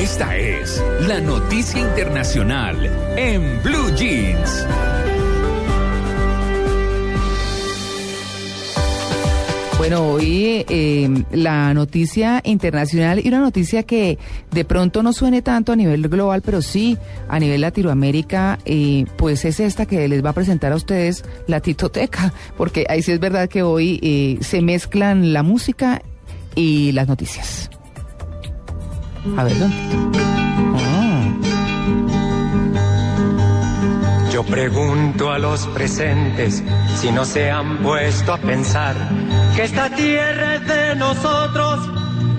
Esta es la noticia internacional en Blue Jeans. Bueno, hoy eh, la noticia internacional y una noticia que de pronto no suene tanto a nivel global, pero sí a nivel Latinoamérica, eh, pues es esta que les va a presentar a ustedes la Titoteca, porque ahí sí es verdad que hoy eh, se mezclan la música y las noticias. A ver, ¿dónde? Yo pregunto a los presentes si no se han puesto a pensar que esta tierra es de nosotros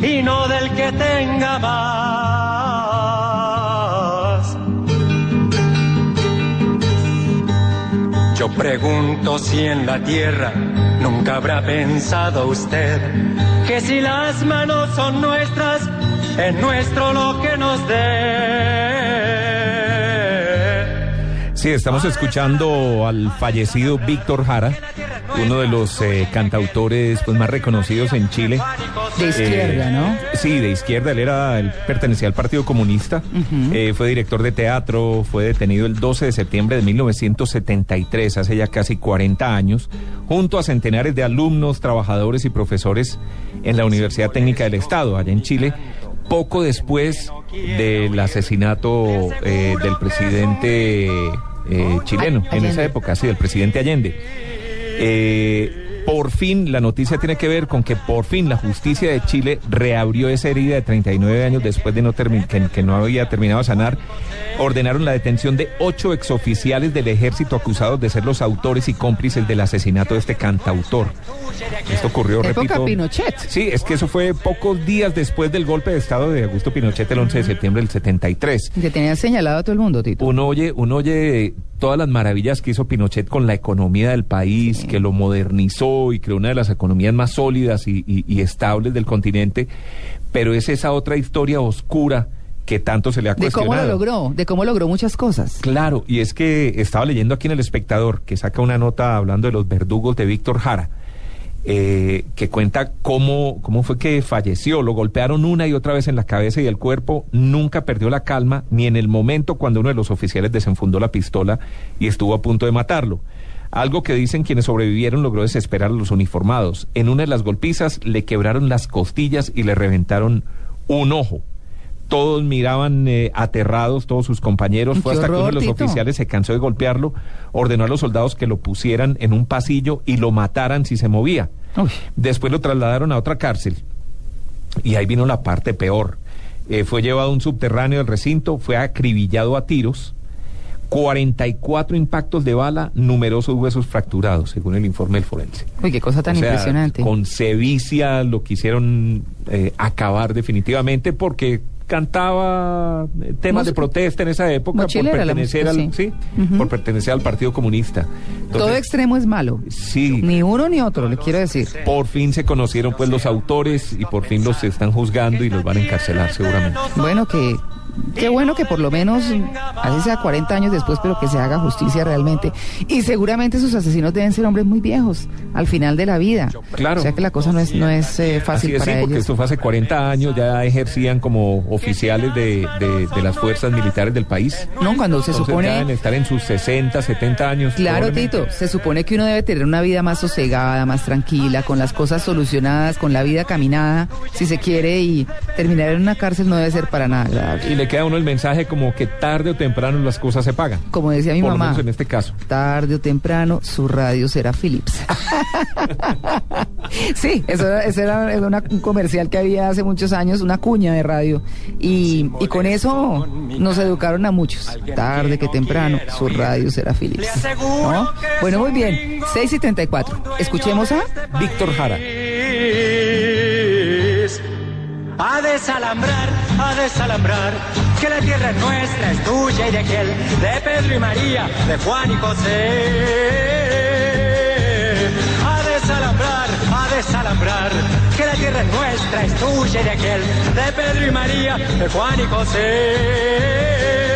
y no del que tenga más. Pregunto si en la tierra nunca habrá pensado usted que si las manos son nuestras, es nuestro lo que nos dé. Sí, estamos escuchando al fallecido Víctor Jara, uno de los eh, cantautores pues, más reconocidos en Chile. De izquierda, Eh, ¿no? Sí, de izquierda. Él era, él pertenecía al Partido Comunista. Eh, fue director de teatro, fue detenido el 12 de septiembre de 1973, hace ya casi 40 años, junto a centenares de alumnos, trabajadores y profesores en la Universidad Técnica del Estado, allá en Chile, poco después del asesinato eh, del presidente eh, chileno, en esa época, sí, del presidente Allende. Eh, por fin, la noticia tiene que ver con que por fin la justicia de Chile reabrió esa herida de 39 años después de no que, que no había terminado de sanar. Ordenaron la detención de ocho exoficiales del ejército acusados de ser los autores y cómplices del asesinato de este cantautor. Esto ocurrió, Época repito. Pinochet. Sí, es que eso fue pocos días después del golpe de Estado de Augusto Pinochet el 11 de septiembre del 73 Que tenían señalado a todo el mundo, Tito. uno oye, uno oye todas las maravillas que hizo Pinochet con la economía del país, que lo modernizó y creó una de las economías más sólidas y, y- y estables del continente, pero es esa otra historia oscura que tanto se le ha De cómo lo cuestionado. logró, de cómo logró muchas cosas. Claro, y es que estaba leyendo aquí en El Espectador, que saca una nota hablando de los verdugos de Víctor Jara, eh, que cuenta cómo, cómo fue que falleció. Lo golpearon una y otra vez en la cabeza y el cuerpo, nunca perdió la calma, ni en el momento cuando uno de los oficiales desenfundó la pistola y estuvo a punto de matarlo. Algo que dicen quienes sobrevivieron logró desesperar a los uniformados. En una de las golpizas le quebraron las costillas y le reventaron un ojo. Todos miraban eh, aterrados, todos sus compañeros. Fue hasta que uno de los oficiales se cansó de golpearlo, ordenó a los soldados que lo pusieran en un pasillo y lo mataran si se movía. Uy. Después lo trasladaron a otra cárcel. Y ahí vino la parte peor. Eh, fue llevado a un subterráneo del recinto, fue acribillado a tiros, 44 impactos de bala, numerosos huesos fracturados, según el informe del forense. Uy, qué cosa tan O sea, impresionante. Con sevicia lo quisieron eh, acabar definitivamente porque cantaba temas Mus- de protesta en esa época por mochilera pertenecer música, al sí. sí, Ujú. por pertenecer al Partido Comunista. Todo extremo es malo. sí, Ni uno ni otro, le quiero decir. por fin se conocieron pues los autores y por fin los están juzgando y los van a encarcelar seguramente. Bueno, que qué bueno que por lo menos, así sea 40 años después, pero que se haga justicia realmente. Y seguramente sus asesinos deben ser hombres muy viejos al final de la vida. Claro. O sea que la cosa no es, no es eh, fácil Así es, sí, para porque ellos. esto fue hace 40 años, ya ejercían como oficiales de, de- de las fuerzas militares del país. No, cuando se Entonces ya deben supone... estar en sus 60, 70 años. Claro. Tito, se supone que uno debe tener una vida más sosegada, más tranquila, con las cosas solucionadas, con la vida caminada, si se quiere, y terminar en una cárcel no debe ser para nada agradable. Le queda a uno el mensaje como que tarde o temprano las cosas se pagan. Como decía mi Por lo mamá, menos en este caso. tarde o temprano su radio será Philips. sí, eso era, ese era era una- un comercial que había hace muchos años, una cuña de radio. Y, y con eso nos educaron a muchos. Tarde que temprano su radio será Philips. ¿No? Bueno, muy bien. 6 y 34. Escuchemos a... Víctor Jara. A desalambrar, a desalambrar, que la tierra es nuestra, es tuya y de aquel, de Pedro y María, de Juan y José. A desalambrar, a desalambrar, que la tierra es nuestra, es tuya y de aquel, de Pedro y María, de Juan y José.